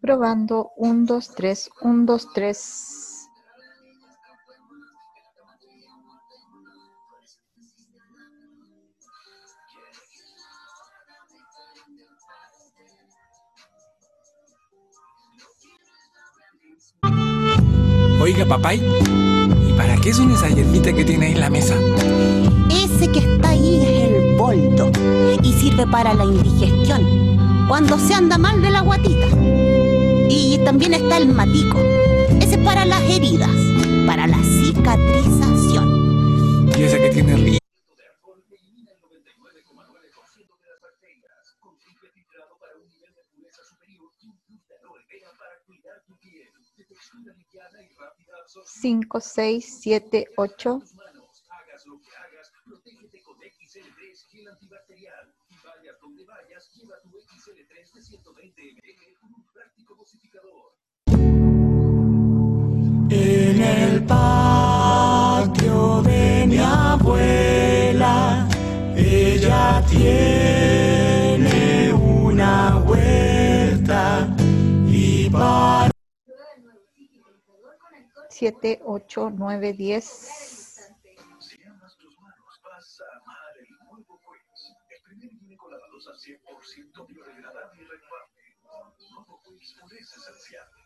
Probando, un, dos, tres, un, dos, tres. Oiga, papay, ¿y para qué son esas hierbitas que tiene ahí en la mesa? Sirve para la indigestión, cuando se anda mal de la guatita. Y también está el matico, ese es para las heridas, para la cicatrización. Y ese que tiene río. Cinco, seis, siete, ocho hagas, protégete con XL3 gel antibacterial. Y vayas donde vayas, lleva tu XL3 de 120 ml con un práctico dosificador. En el patio de mi abuela, ella tiene una huerta y para... 7, 8, 9, 10 vas a amar el nuevo Quicks. El primer químico lavadosa 100% biodegradable y renovable. Nuevo Quicks es esencial.